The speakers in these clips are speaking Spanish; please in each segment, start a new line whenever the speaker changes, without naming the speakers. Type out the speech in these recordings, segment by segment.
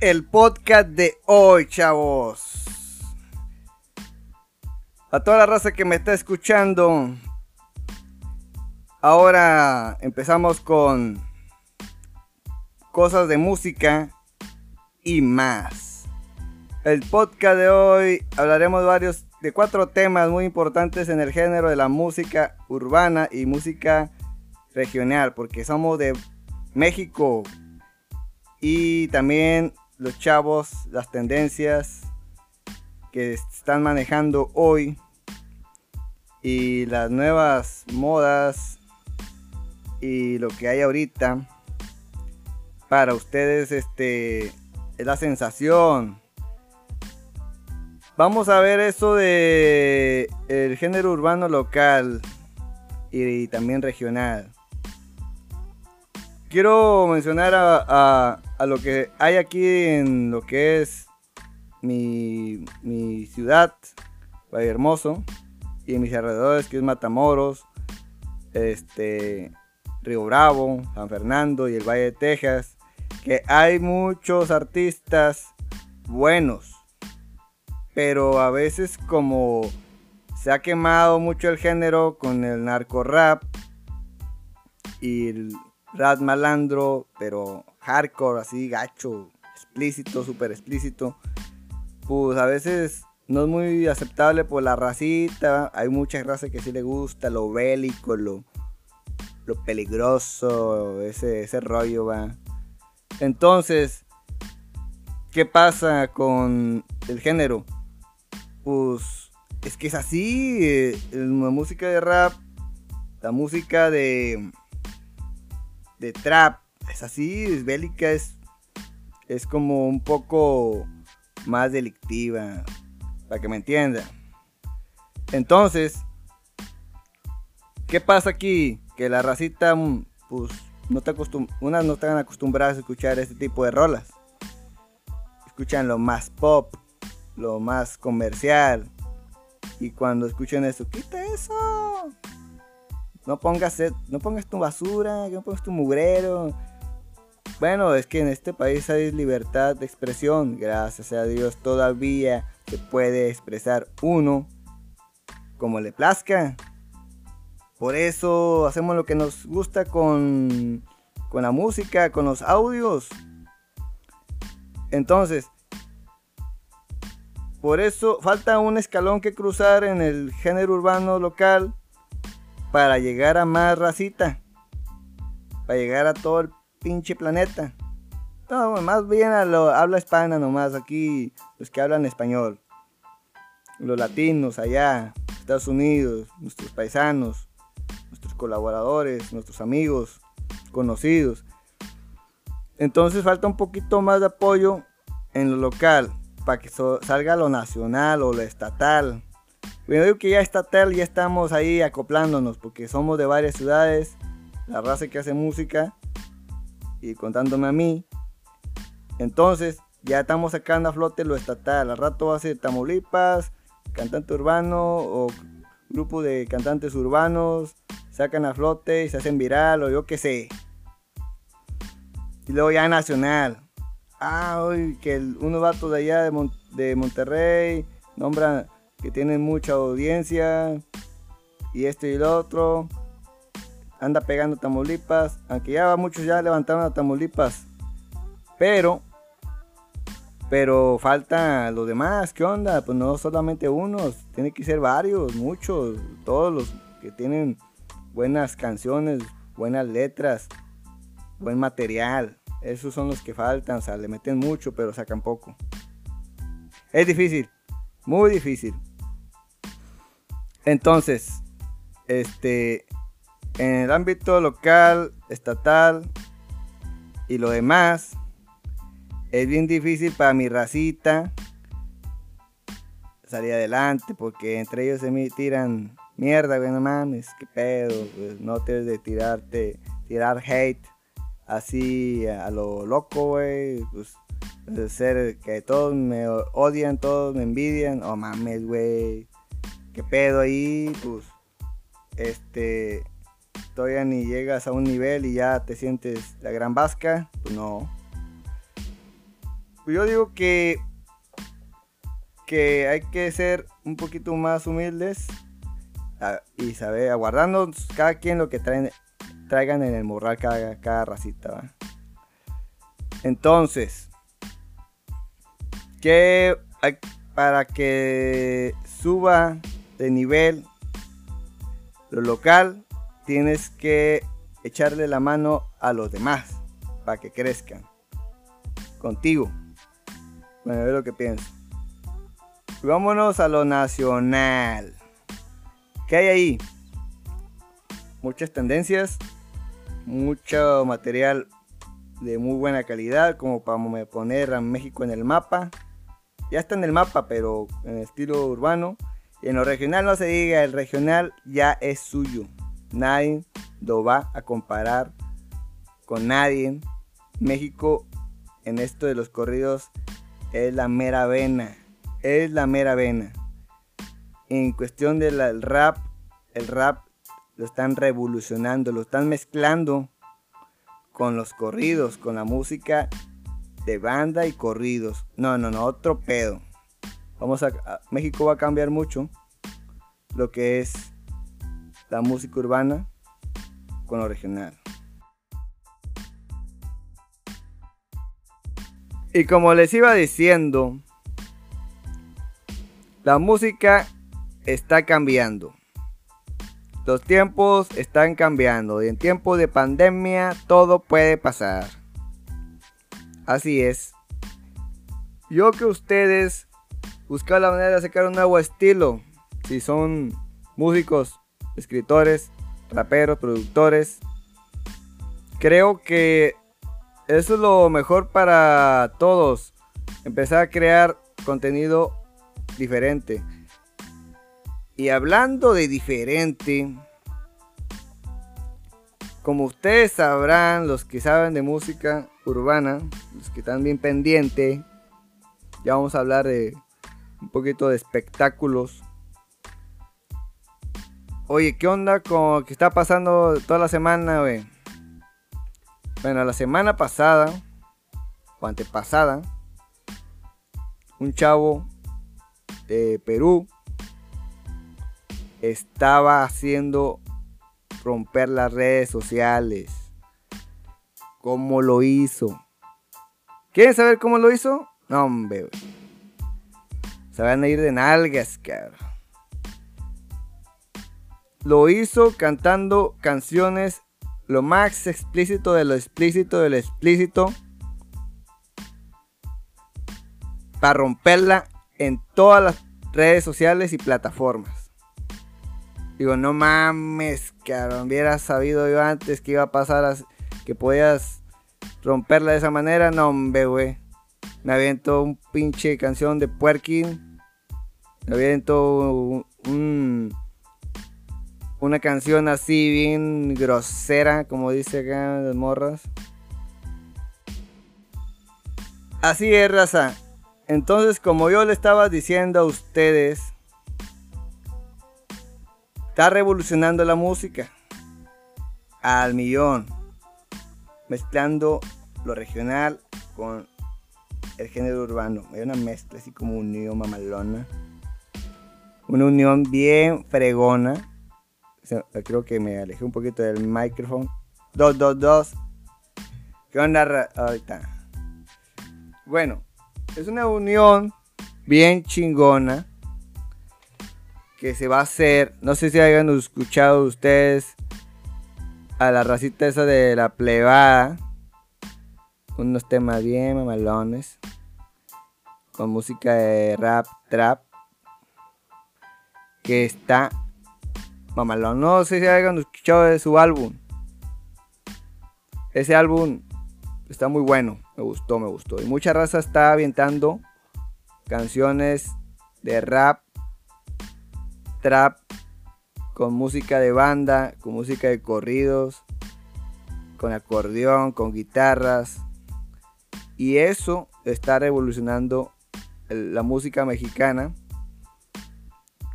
el podcast de hoy, chavos. A toda la raza que me está escuchando. Ahora empezamos con cosas de música y más. El podcast de hoy hablaremos varios de cuatro temas muy importantes en el género de la música urbana y música regional, porque somos de México y también los chavos, las tendencias que están manejando hoy y las nuevas modas y lo que hay ahorita para ustedes este es la sensación. Vamos a ver eso de el género urbano local y, también regional. Quiero mencionar a, lo que hay aquí en lo que es mi, mi ciudad, Valle Hermoso, y en mis alrededores, que es Matamoros, este, Río Bravo, San Fernando y el Valle de Texas, que hay muchos artistas buenos, pero a veces como se ha quemado mucho el género con el narco rap y el rap malandro, pero hardcore, así gacho, explícito, súper explícito, pues a veces no es muy aceptable por la racita. Hay muchas razas que sí le gusta, lo bélico, lo, lo peligroso, ese, ese rollo va. Entonces, ¿qué pasa con el género? Pues es que es así, eh, la música de rap, la música de, de trap, es así, es bélica, es, es como un poco más delictiva, para que me entiendan. Entonces, ¿qué pasa aquí? Que la racita, mm, pues, no te unas no están acostumbradas a escuchar este tipo de rolas. Escuchan lo más pop, lo más comercial. Y cuando escuchan eso, quita eso. No pongas, no pongas tu basura, no pongas tu mugrero. Bueno, es que en este país hay libertad de expresión, gracias a Dios todavía se puede expresar uno como le plazca. Por eso hacemos lo que nos gusta con, con la música, con los audios. Entonces, por eso falta un escalón que cruzar en el género urbano local para llegar a más racita. Para llegar a todo el pinche planeta. No, más bien habla hispana nomás, aquí los que hablan español. Los latinos allá, Estados Unidos, nuestros paisanos, nuestros colaboradores, nuestros amigos, conocidos. Entonces falta un poquito más de apoyo en lo local para que salga lo nacional o lo estatal. Yo digo que ya estatal ya estamos ahí acoplándonos porque somos de varias ciudades, la raza que hace música y contándome a mí. Entonces, ya estamos sacando a flote lo estatal. Al rato va a ser Tamaulipas, cantante urbano o grupo de cantantes urbanos, sacan a flote y se hacen viral o yo qué sé. Y luego ya nacional. Ah, hoy que unos vatos de allá de, de Monterrey nombran que tienen mucha audiencia y esto y lo otro anda pegando Tamaulipas, aunque ya muchos ya levantaron a Tamaulipas, pero, pero falta los demás, ¿qué onda? Pues no solamente unos, tiene que ser varios, muchos, todos los que tienen buenas canciones, buenas letras, buen material, esos son los que faltan, o sea, le meten mucho, pero sacan poco. Es difícil, muy difícil. Entonces, este, en el ámbito local, estatal y lo demás, es bien difícil para mi racita salir adelante porque entre ellos se me tiran mierda, güey, no mames, qué pedo, pues, no tienes de tirarte, tirar hate así a lo loco, güey, pues ser que todos me odian, todos me envidian, oh mames, güey, qué pedo ahí, pues, este, todavía ni llegas a un nivel y ya te sientes la gran vasca, pues no. yo digo que que hay que ser un poquito más humildes y saber aguardarnos cada quien lo que traen, traigan en el morral cada, cada racita. Entonces, que para que suba de nivel lo local, tienes que echarle la mano a los demás para que crezcan contigo. Bueno, ver lo que pienso. Vámonos a lo nacional. ¿Qué hay ahí? Muchas tendencias, mucho material de muy buena calidad, como para poner a México en el mapa. Ya está en el mapa, pero en estilo urbano. Y en lo regional no se diga, el regional ya es suyo. Nadie lo va a comparar con nadie. México en esto de los corridos es la mera vena es la mera vena. En cuestión del rap, el rap lo están revolucionando, lo están mezclando con los corridos, con la música de banda y corridos. No, no, no, otro pedo. Vamos a, México va a cambiar mucho lo que es la música urbana con lo regional. Y como les iba diciendo, la música está cambiando. Los tiempos están cambiando y en tiempos de pandemia todo puede pasar. Así es. Yo que ustedes buscan la manera de sacar un nuevo estilo. Si son músicos, escritores, raperos, productores. Creo que eso es lo mejor para todos. Empezar a crear contenido diferente. Y hablando de diferente, como ustedes sabrán, los que saben de música urbana, los que están bien pendientes, ya vamos a hablar de un poquito de espectáculos. Oye, ¿qué onda con que está pasando toda la semana, Bueno, la semana pasada, o antepasada, un chavo de Perú estaba haciendo romper las redes sociales. ¿Cómo lo hizo? ¿Quieren saber cómo lo hizo? No, hombre. Se van a ir de nalgas, cabrón. Lo hizo cantando canciones lo más explícito de lo explícito de lo explícito. Para romperla en todas las redes sociales y plataformas. Digo, no mames, cabrón, hubiera sabido yo antes que iba a pasar, que podías romperla de esa manera. No, hombre, güey. Me aviento un pinche canción de Puerkin. Me aviento un, una canción así bien grosera, como dice acá las morras. Así es, raza. Entonces, como yo le estaba diciendo a ustedes, está revolucionando la música al millón, mezclando lo regional con el género urbano. Hay una mezcla así como unión mamalona. Una unión bien fregona. Creo que me alejé un poquito del micrófono. 222. ¿Qué onda ahorita? Bueno, es una unión bien chingona que se va a hacer. No sé si hayan escuchado ustedes a la racita esa de la plebada. Unos temas bien mamalones. Con música de rap, trap. Que está mamalón. No sé si hayan escuchado de su álbum. Ese álbum está muy bueno. Me gustó, me gustó. Y mucha raza está avientando canciones de rap, trap, con música de banda, con música de corridos, con acordeón, con guitarras. Y eso está revolucionando la música mexicana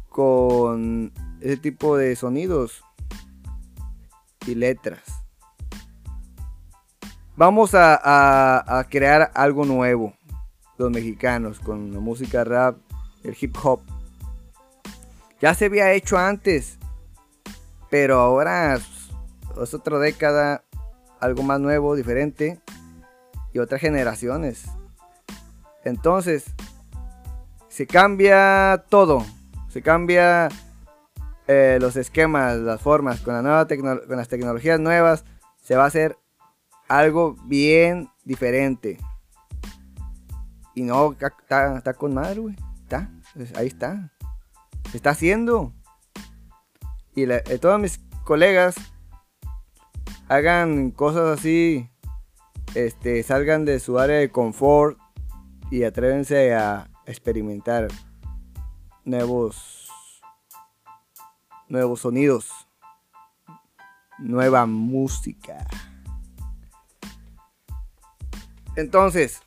con ese tipo de sonidos y letras. Vamos a, crear algo nuevo. los mexicanos con la música rap, el hip hop. Ya se había hecho antes, pero ahora es otra década, algo más nuevo, diferente y otras generaciones. Entonces, se cambia todo, se cambia eh, los esquemas, las formas, con, la nueva con las tecnologías nuevas, se va a hacer algo bien diferente. Y no, está, con madre, güey. Está, pues, ahí está. Se está haciendo. Y eh, todos mis colegas hagan cosas así, este, salgan de su área de confort y atrévense a experimentar nuevos nuevos sonidos, nueva música. Entonces,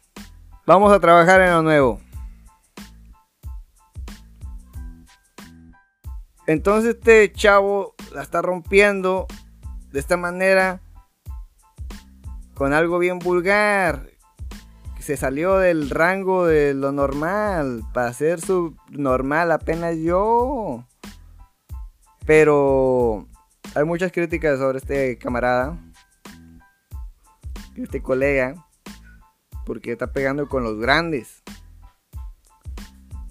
vamos a trabajar en lo nuevo. Entonces este chavo la está rompiendo de esta manera con algo bien vulgar. Se salió del rango de lo normal para ser su normal apenas yo. Pero hay muchas críticas sobre este camarada, este colega, porque está pegando con los grandes.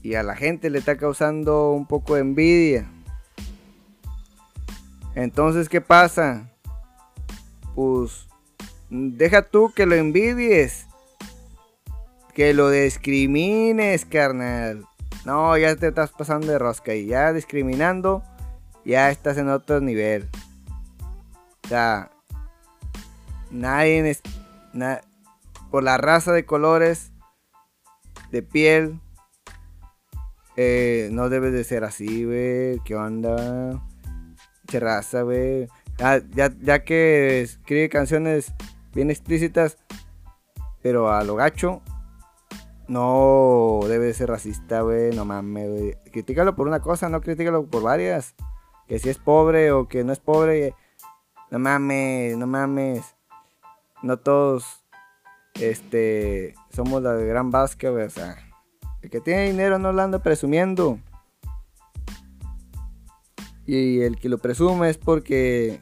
Y a la gente le está causando un poco de envidia. Entonces, ¿qué pasa? Pues deja tú que lo envidies. Que lo discrimines, carnal. No, ya te estás pasando de rosca y ya discriminando ya estás en otro nivel. O sea, nadie es, por la raza de colores, de piel, eh, no debe de ser así, güey. ¿Qué onda? Che raza, güey. Ya, ya, que escribe canciones bien explícitas, pero a lo gacho, no debe de ser racista, güey. No mames, güey. Critícalo por una cosa, no critícalo por varias que si es pobre o que no es pobre, no mames, no mames. No todos este somos la de gran vasca, o sea, el que tiene dinero no lo anda presumiendo. Y el que lo presume es porque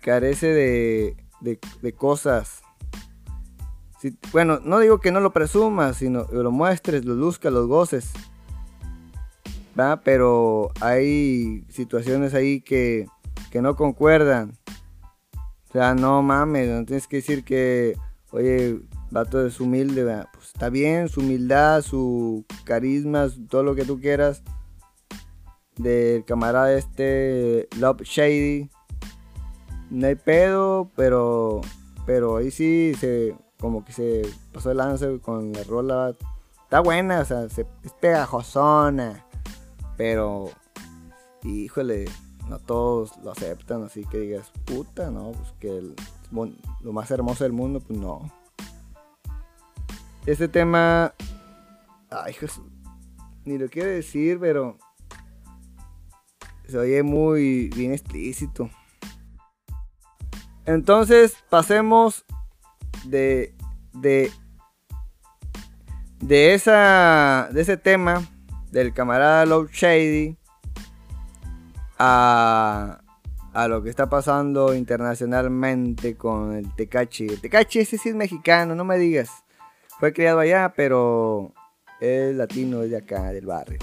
carece de, de, cosas. bueno, no digo que no lo presumas, sino que lo muestres, lo luzcas, los goces. Pero hay situaciones ahí que, no concuerdan. O sea, no mames, no tienes que decir que, oye, vato es humilde, pues está bien, su humildad, su carisma, todo lo que tú quieras. Del camarada este, Love Shady. No hay pedo, pero, pero ahí sí se, como que se pasó el lance con la rola. Está buena, o sea, se, es pegajosona. Pero, híjole, no todos lo aceptan, así que digas, puta, no, pues que lo más hermoso del mundo, pues no. Este tema, ay, Jesús, ni lo quiero decir, pero se oye muy bien explícito. Entonces, pasemos de, de, de, esa, de ese tema del camarada Love Shady a, a lo que está pasando internacionalmente con el Tecachi. El Tecachi ese sí es mexicano, no me digas. Fue criado allá, pero es latino, es de acá, del barrio.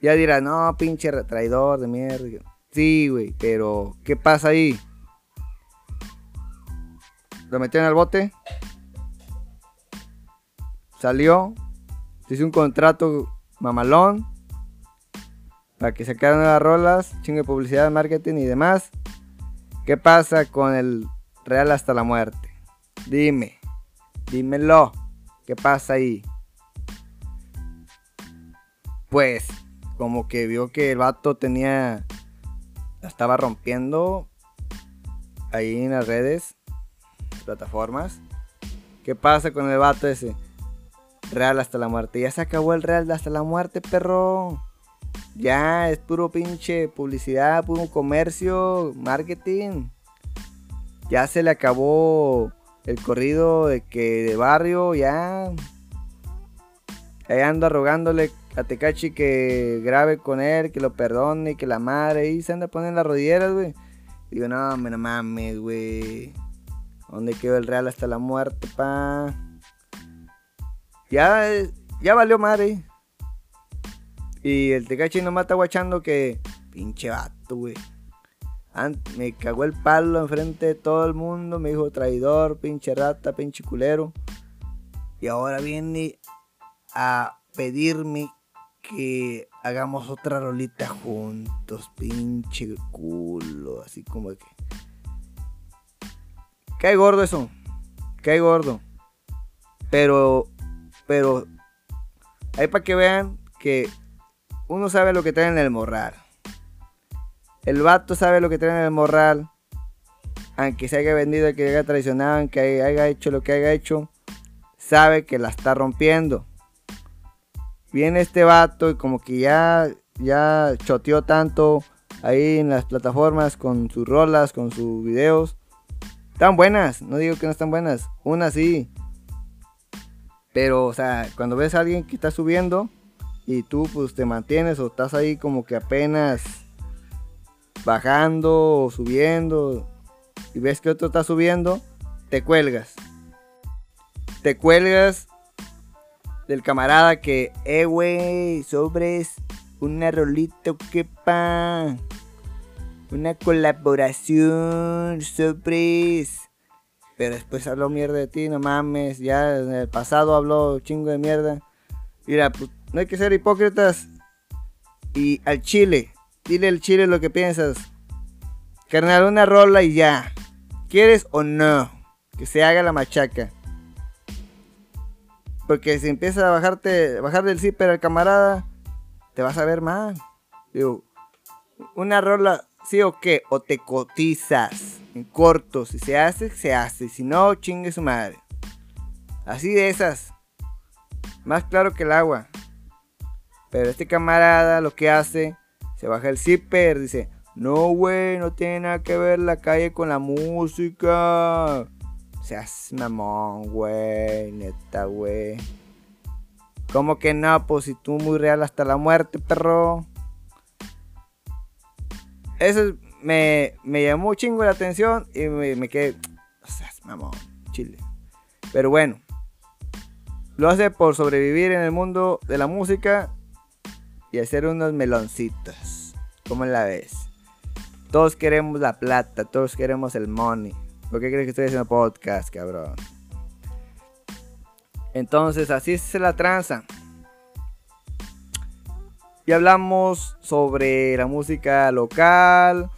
Ya dirá, no, pinche traidor de mierda. Sí, güey, pero ¿qué pasa ahí? Lo metieron al bote. Salió, hice un contrato mamalón para que sacaran nuevas rolas, chingo de publicidad, marketing y demás. ¿Qué pasa con el Real hasta la muerte? Dime, dímelo, ¿qué pasa ahí? Pues, como que vio que el vato tenía, la estaba rompiendo ahí en las redes, plataformas. ¿Qué pasa con el vato ese? Real hasta la muerte. Ya se acabó el Real hasta la muerte, perro. Ya es puro pinche publicidad, puro comercio, marketing. Ya se le acabó el corrido de que de barrio ya. Ahí anda rogándole a Tecachi que grabe con él, que lo perdone, que la madre. Y se anda poniendo las rodilleras, güey. Digo, no, me no mames, güey. ¿Dónde quedó el real hasta la muerte, pa? Ya, ya valió madre. Y el Tecachi no mata guachando que. Pinche vato, güey. Me cagó el palo enfrente de todo el mundo. Me dijo traidor, pinche rata, pinche culero. Y ahora viene a pedirme que hagamos otra rolita juntos. Pinche culo. Así como que. Cae gordo eso. Cae gordo. Pero. Pero. Ahí para que vean que uno sabe lo que trae en el morral. El vato sabe lo que trae en el morral. Aunque se haya vendido, que haya traicionado, aunque haya hecho lo que haya hecho. Sabe que la está rompiendo. Viene este vato y como que ya, ya choteó tanto ahí en las plataformas con sus rolas, con sus videos. Están buenas, no digo que no están buenas. Una sí. Pero, o sea, cuando ves a alguien que está subiendo y tú pues te mantienes o estás ahí como que apenas bajando o subiendo y ves que otro está subiendo, te cuelgas. Te cuelgas del camarada que, eh, güey, sobres una rolita, que pa. Una colaboración, sobres. Pero después habló mierda de ti, no mames. Ya en el pasado habló chingo de mierda. Mira, pues, no hay que ser hipócritas. Y al chile, Dile al chile lo que piensas. Carnal, una rola y ya. ¿Quieres o no? Que se haga la machaca. Porque si empiezas a bajarte, bajar del zipper al camarada, te vas a ver mal. Digo, una rola, sí o qué, o te cotizas en corto. Si se hace, se hace. Si no, chingue su madre. Así de esas. Más claro que el agua. Pero este camarada lo que hace se baja el zipper, dice, no, güey, no tiene nada que ver la calle con la música. Seas mamón, güey, neta, güey. ¿Cómo que no? Pues si tú muy real hasta la muerte, perro. Eso me, me llamó chingo la atención y me, quedé. Seas mamón, chile. Pero bueno. Lo hace por sobrevivir en el mundo de la música y hacer unos meloncitos. ¿Cómo la ves? Todos queremos la plata, todos queremos el money. ¿Por qué crees que estoy haciendo podcast, cabrón? Entonces, así se la tranza. Y hablamos sobre la música local,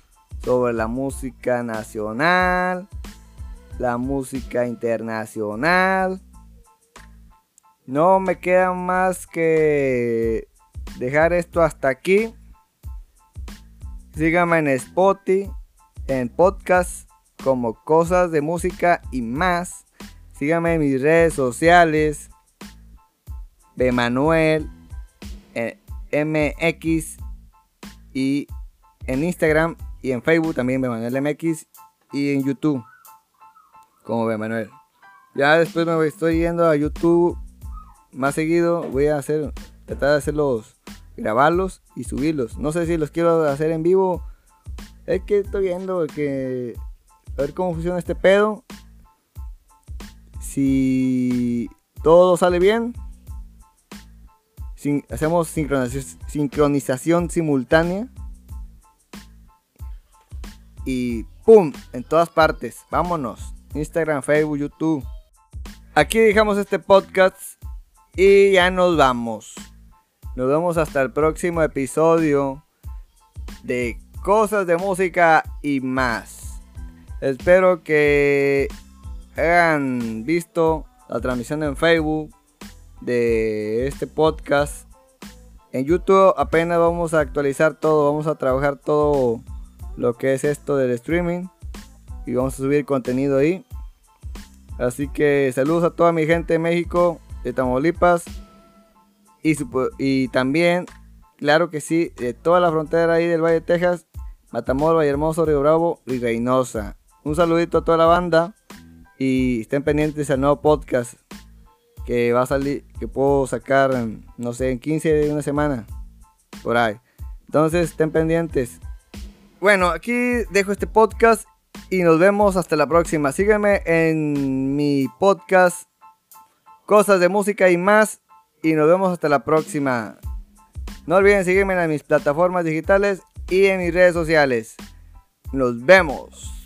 sobre la música nacional, la música internacional. No me queda más que dejar esto hasta aquí. Síganme en Spotify, en podcast como cosas de música y más. Síganme en mis redes sociales. Bemanuel eh, MX y en Instagram en Facebook también Bemanuel MX y en YouTube como Bemanuel. Ya después me estoy yendo a YouTube más seguido. Voy a hacer tratar de hacerlos, grabarlos y subirlos. No sé si los quiero hacer en vivo. Es que estoy viendo que a ver cómo funciona este pedo. Si todo sale bien, hacemos sincronización simultánea. Y ¡pum! En todas partes. Vámonos. Instagram, Facebook, YouTube. Aquí dejamos este podcast y ya nos vamos. Nos vemos hasta el próximo episodio de cosas de música y más. Espero que hayan visto la transmisión en Facebook de este podcast. En YouTube apenas vamos a actualizar todo, vamos a trabajar todo lo que es esto del streaming y vamos a subir contenido ahí. Así que saludos a toda mi gente de México, de Tamaulipas y, también, claro que sí, de toda la frontera ahí del Valle de Texas, Matamoros, Hermoso, Río Bravo y Reynosa. Un saludito a toda la banda Y estén pendientes al nuevo podcast que va a salir, que puedo sacar, no sé, en 15 de una semana. Por ahí. Entonces, estén pendientes. Bueno, aquí dejo este podcast y nos vemos hasta la próxima. Sígueme en mi podcast Cosas de Música y más. Y nos vemos hasta la próxima. No olviden seguirme en mis plataformas digitales y en mis redes sociales. Nos vemos.